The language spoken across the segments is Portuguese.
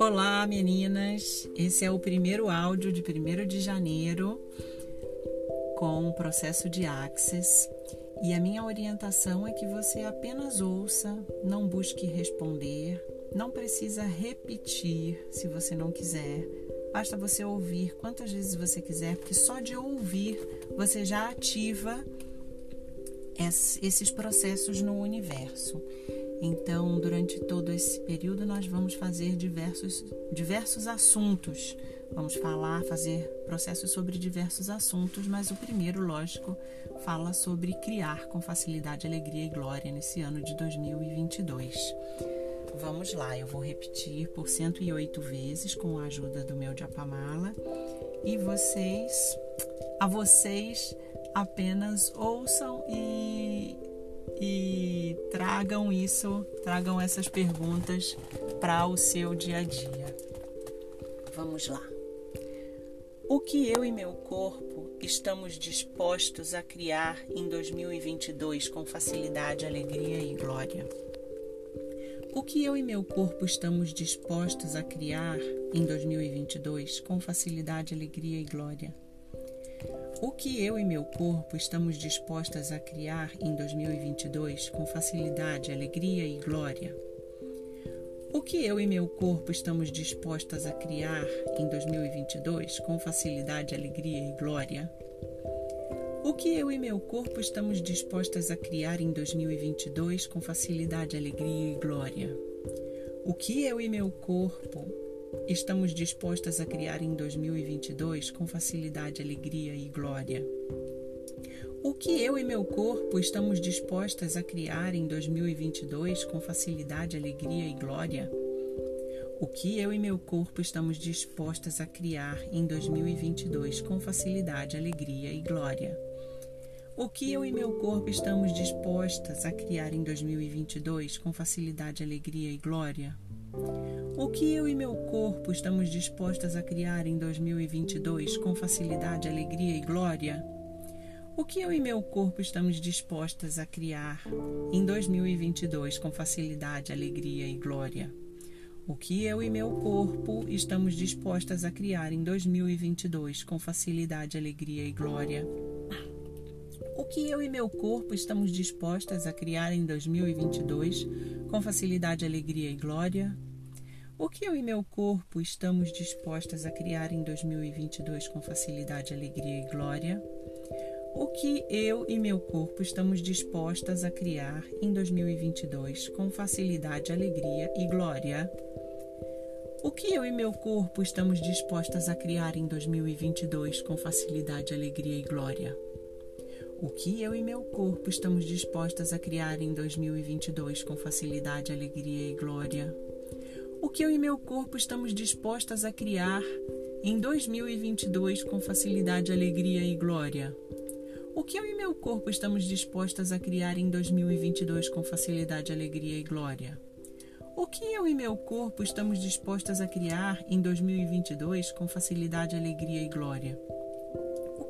Olá, meninas! Esse é o primeiro áudio de 1 de janeiro com o processo de Access e a minha orientação é que você apenas ouça, não busque responder, não precisa repetir se você não quiser. Basta você ouvir quantas vezes você quiser, porque só de ouvir você já ativa esses processos no universo. Então, durante todo esse período, nós vamos fazer diversos, diversos assuntos. Vamos falar, fazer processos sobre diversos assuntos, mas o primeiro, lógico, fala sobre criar com facilidade, alegria e glória nesse ano de 2022. Vamos lá, eu vou repetir por 108 vezes com a ajuda do meu Japamala e vocês, a vocês apenas ouçam e e tragam isso, tragam essas perguntas para o seu dia a dia. Vamos lá. O que eu e meu corpo estamos dispostos a criar em 2022 com facilidade, alegria e glória? O que eu e meu corpo estamos dispostos a criar em 2022 com facilidade, alegria e glória? O que eu e meu corpo estamos dispostas a criar em 2022 com facilidade, alegria e glória? O que eu e meu corpo estamos dispostas a criar em 2022 com facilidade, alegria e glória? O que eu e meu corpo estamos dispostas a criar em 2022 com facilidade, alegria e glória? O que eu e meu corpo estamos dispostas a criar em 2022 com facilidade, alegria e glória? O que eu e meu corpo estamos dispostas a criar em 2022 com facilidade, alegria e glória? O que eu e meu corpo estamos dispostas a criar em 2022 com facilidade, alegria e glória? O que eu e meu corpo estamos dispostas a criar em 2022 com facilidade, alegria e glória? O que eu e meu corpo estamos dispostas a criar em 2022 com facilidade, alegria e glória? O que eu e meu corpo estamos dispostas a criar em 2022 com facilidade, alegria e glória? O que eu e meu corpo estamos dispostas a criar em 2022 com facilidade, alegria e glória? Que eu e meu corpo estamos dispostas a criar em 2022 com facilidade, alegria e glória? O que eu e meu corpo estamos dispostas a criar em 2022 com facilidade, alegria e glória? O que eu e meu corpo estamos dispostas a criar em 2022 com facilidade, alegria e glória? O que eu e meu corpo estamos dispostas a criar em 2022 com facilidade, alegria e glória? O que eu e meu corpo estamos dispostas a criar em 2022 com facilidade, alegria e glória? o que eu e meu corpo estamos dispostas a criar em 2022 com facilidade, alegria e glória? O que eu e meu corpo estamos dispostas a criar em 2022 com facilidade, alegria e glória? O que eu e meu corpo estamos dispostas a criar em 2022 com facilidade, alegria e glória?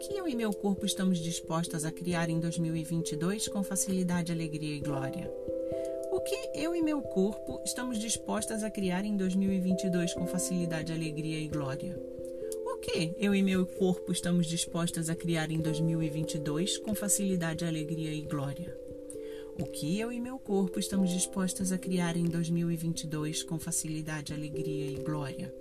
Que eu e meu corpo estamos dispostas a criar em 2022 com facilidade, alegria e glória? O que eu e meu corpo estamos dispostas a criar em 2022 com facilidade, alegria e glória? O que eu e meu corpo estamos dispostas a criar em 2022 com facilidade, alegria e glória? O que eu e meu corpo estamos dispostas a criar em 2022 com facilidade, alegria e glória?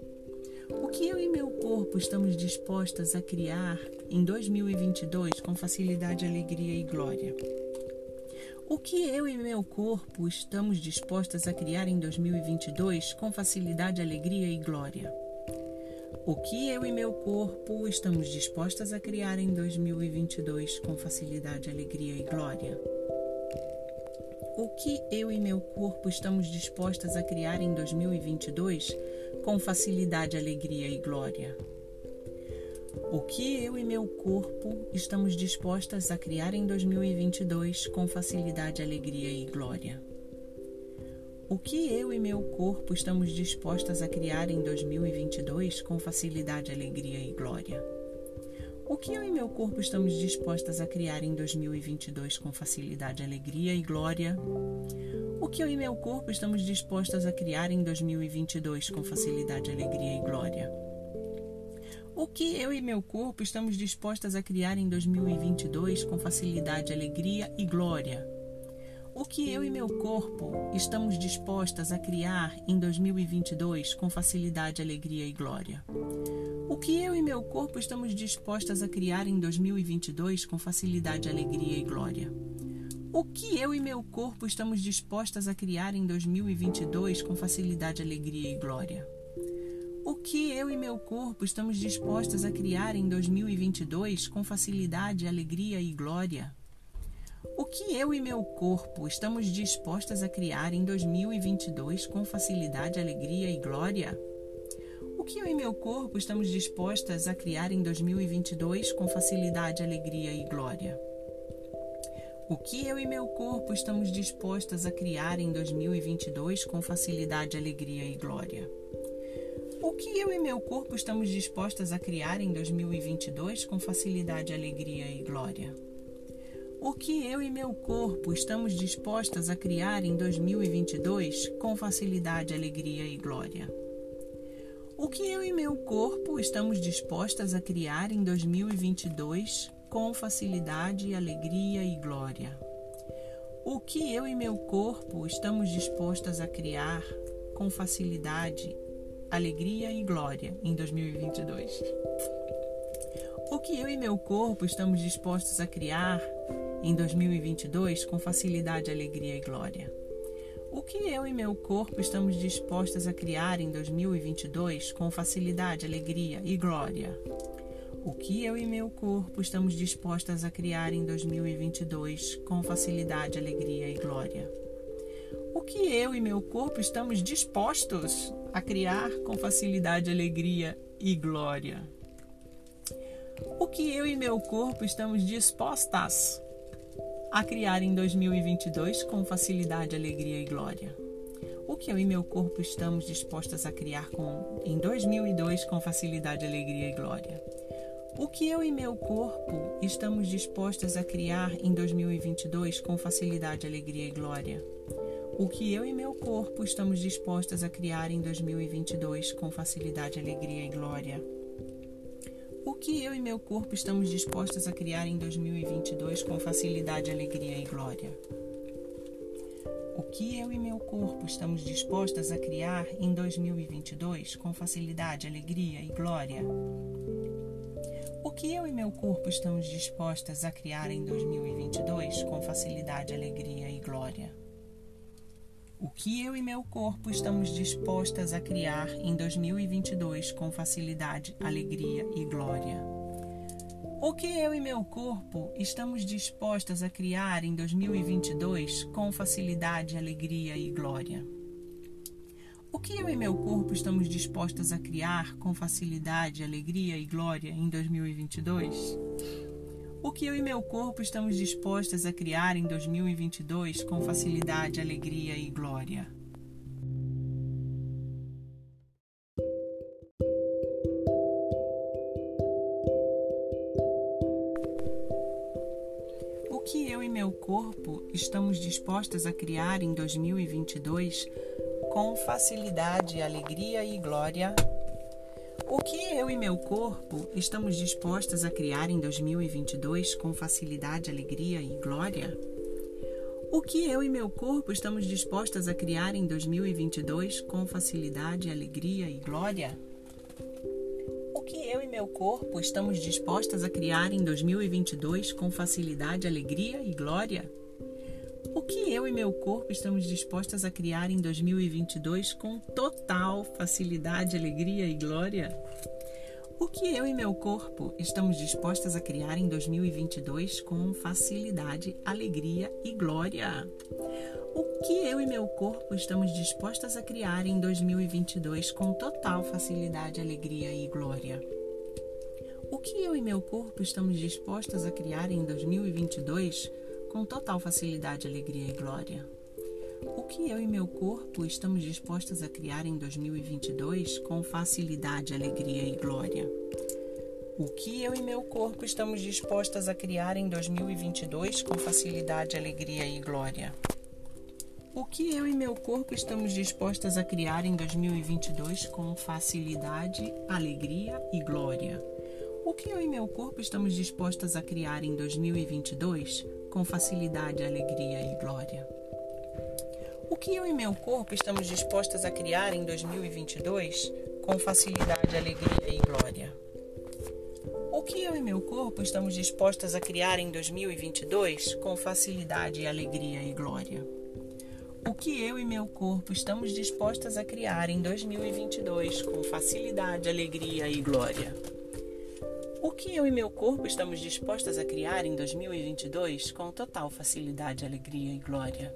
O que eu e meu corpo estamos dispostas a criar em 2022 com facilidade, alegria e glória? O que eu e meu corpo estamos dispostas a criar em 2022 com facilidade, alegria e glória? O que eu e meu corpo estamos dispostas a criar em 2022 com facilidade, alegria e glória? O que eu e meu corpo estamos dispostas a criar em 2022 com facilidade, alegria e glória? O que eu e meu corpo estamos dispostas a criar em 2022 com facilidade, alegria e glória? O que eu e meu corpo estamos dispostas a criar em 2022 com facilidade, alegria e glória? O que eu e meu corpo estamos dispostas a criar em 2022 com facilidade, alegria e glória? O que eu e meu corpo estamos dispostas a criar em 2022 com facilidade, alegria e glória? O que eu e meu corpo estamos dispostas a criar em 2022 com facilidade, alegria e glória? O que eu e meu corpo estamos dispostas a criar em 2022 com facilidade, alegria e glória? Que eu e meu corpo estamos dispostas a criar em 2022 com facilidade, alegria e glória? O que eu e meu corpo estamos dispostas a criar em 2022 com facilidade, alegria e glória? O que eu e meu corpo estamos dispostas a criar em 2022 com facilidade, alegria e glória? O que eu e meu corpo estamos dispostas a criar em 2022 com facilidade, alegria e glória? Que eu e meu corpo estamos dispostas a criar em 2022 com facilidade, alegria e glória? O que eu e meu corpo estamos dispostas a criar em 2022 com facilidade, alegria e glória? O que eu e meu corpo estamos dispostas a criar em 2022 com facilidade, alegria e glória? O que eu e meu corpo estamos dispostas a criar em 2022 com facilidade, alegria e glória? O que eu e meu corpo estamos dispostas a criar em 2022 com facilidade, alegria e glória? O que eu e meu corpo estamos dispostas a criar com facilidade, alegria e glória em 2022. O que eu e meu corpo estamos dispostos a criar em 2022 com facilidade, alegria e glória? O que eu e meu corpo estamos dispostas a criar em 2022 com facilidade, alegria e glória? O que eu e meu corpo estamos dispostas a criar em 2022 com facilidade, alegria e glória? O que eu e meu corpo estamos dispostos a criar com facilidade, alegria e glória. O que eu e meu corpo estamos dispostas a criar em 2022 com facilidade, alegria e glória. O que eu e meu corpo estamos dispostas a criar com, em 2002 com facilidade, alegria e glória. O que eu e meu corpo estamos dispostas a criar em 2022 com facilidade, alegria e glória o que eu e meu corpo estamos dispostas a criar em 2022 com facilidade, alegria e glória. Que eu e meu corpo estamos dispostas a criar em 2022 com facilidade, alegria e glória. O que eu e meu corpo estamos dispostas a criar em 2022 com facilidade, alegria e glória. O que eu e meu corpo estamos dispostas a criar em 2022 com facilidade, alegria e glória o que eu e meu corpo estamos dispostas a criar em 2022 com facilidade, alegria e glória. O que eu e meu corpo estamos dispostas a criar em 2022 com facilidade, alegria e glória. O que eu e meu corpo estamos dispostas a criar com facilidade, alegria e glória em 2022? O que eu e meu corpo estamos dispostas a criar em 2022 com facilidade, alegria e glória. O que eu e meu corpo estamos dispostas a criar em 2022 com facilidade, alegria e glória o que eu e meu corpo estamos dispostas a criar em 2022 com facilidade, alegria e glória? O que eu e meu corpo estamos dispostas a criar em 2022 com facilidade, alegria e glória? O que eu e meu corpo estamos dispostas a criar em 2022 com facilidade, alegria e glória? E meu corpo estamos dispostas a criar em 2022 com total facilidade, alegria e glória? O que eu e meu corpo estamos dispostas a criar em 2022 com facilidade, alegria e glória? O que eu e meu corpo estamos dispostas a criar em 2022 com total facilidade, alegria e glória? O que eu e meu corpo estamos dispostas a criar em 2022 com total facilidade, alegria e glória. O que eu e meu corpo estamos dispostas a criar em 2022 com facilidade, alegria e glória? O que eu e meu corpo estamos dispostas a criar em 2022 com facilidade, alegria e glória? O que eu e meu corpo estamos dispostas a criar em 2022 com facilidade, alegria e glória? O que eu e meu corpo estamos dispostas a criar em 2022 com facilidade, alegria e glória? O que eu e meu corpo estamos dispostas a criar em 2022 com facilidade, alegria e glória? O que eu e meu corpo estamos dispostas a criar em 2022 com facilidade, alegria e glória? O que eu e meu corpo estamos dispostas a criar em 2022 com facilidade, alegria e glória? O que eu e meu corpo estamos dispostas a criar em 2022 com total facilidade, alegria e glória?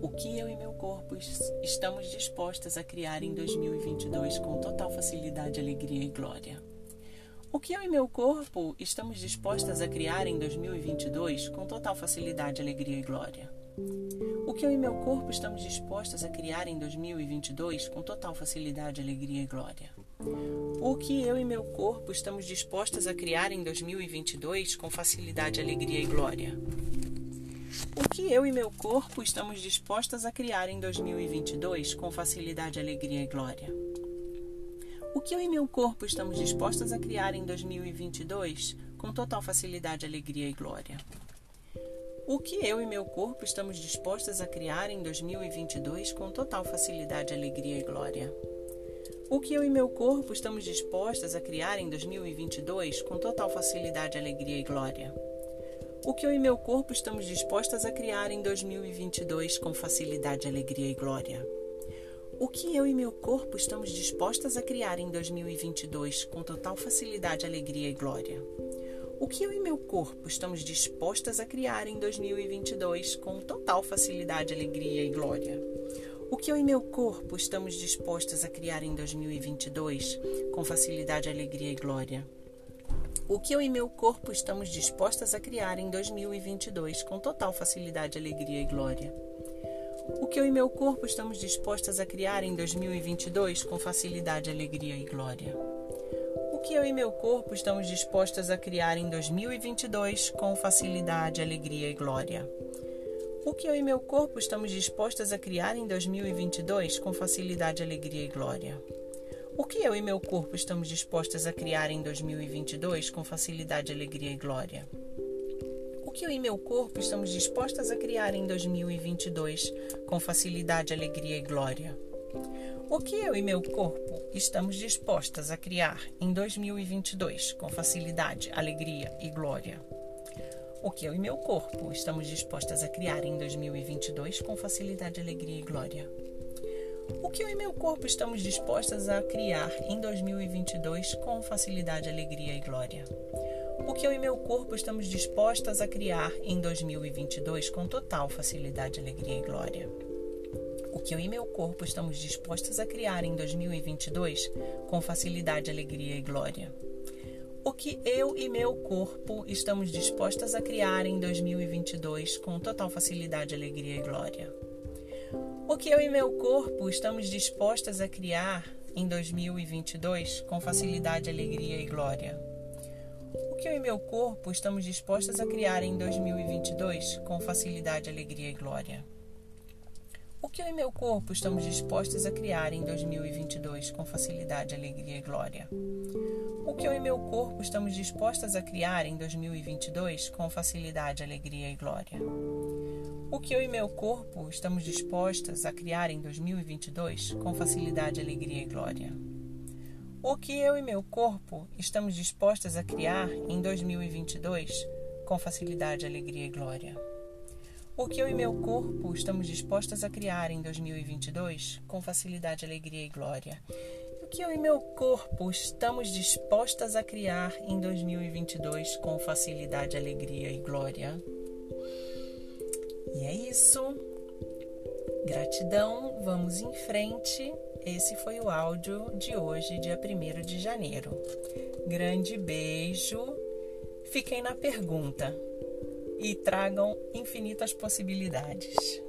O que eu e meu corpo estamos dispostas a criar em 2022 com total facilidade, alegria e glória? O que eu e meu corpo estamos dispostas a criar em 2022 com total facilidade, alegria e glória? O que eu e meu corpo estamos dispostas a criar em 2022 com total facilidade, alegria e glória? O que eu e meu corpo estamos dispostas a criar em 2022 com facilidade, alegria e glória? O que eu e meu corpo estamos dispostas a criar em 2022 com facilidade, alegria e glória? O que eu e meu corpo estamos dispostas a criar em 2022 com total facilidade, alegria e glória? O que eu e meu corpo estamos dispostas a criar em 2022 com total facilidade, alegria e glória? O que eu e meu corpo estamos dispostas a criar em 2022 com total facilidade, alegria e glória? O que eu e meu corpo estamos dispostas a criar em 2022 com facilidade, alegria e glória? O que eu e meu corpo estamos dispostas a criar em 2022 com total facilidade, alegria e glória? O que eu e meu corpo estamos dispostas a criar em 2022 com total facilidade, alegria e glória? O que eu e meu corpo estamos dispostas a criar em 2022 com facilidade, alegria e glória? O que eu e meu corpo estamos dispostas a criar em 2022 com total facilidade, alegria e glória? O que eu e meu corpo estamos dispostas a criar em 2022 com facilidade, alegria e glória? que eu e meu corpo estamos dispostas a criar em 2022 com facilidade, alegria e glória? O que eu e meu corpo estamos dispostas a criar em 2022 com facilidade, alegria e glória? O que eu e meu corpo estamos dispostas a criar em 2022 com facilidade, alegria e glória? O que eu e meu corpo estamos dispostas a criar em 2022 com facilidade, alegria e glória? O que eu e meu corpo estamos dispostas a criar em 2022 com facilidade, alegria e glória? O que eu e meu corpo estamos dispostas a criar em 2022 com facilidade, alegria e glória? O que eu e meu corpo estamos dispostas a criar em 2022 com facilidade, alegria e glória? O que eu e meu corpo estamos dispostas a criar em 2022 com total facilidade, alegria e glória? o que eu e meu corpo estamos dispostos a criar em 2022 com facilidade, alegria e glória. O que eu e meu corpo estamos dispostas a criar em 2022 com total facilidade, alegria e glória. O que eu e meu corpo estamos dispostas a criar em 2022 com facilidade, alegria e glória. O que eu e meu corpo estamos dispostas a criar em 2022 com facilidade, alegria e glória. O que eu e meu corpo estamos dispostos a criar em 2022 com facilidade, alegria e glória? O que eu e meu corpo estamos dispostas a criar em 2022 com facilidade, alegria e glória? O que eu e meu corpo estamos dispostas a criar em 2022 com facilidade, alegria e glória? O que eu e meu corpo estamos dispostas a criar em 2022 com facilidade, alegria e glória? O que eu e meu corpo estamos dispostas a criar em 2022 com facilidade, alegria e glória. O que eu e meu corpo estamos dispostas a criar em 2022 com facilidade, alegria e glória. E é isso. Gratidão, vamos em frente. Esse foi o áudio de hoje, dia 1 de janeiro. Grande beijo. Fiquem na pergunta e tragam infinitas possibilidades.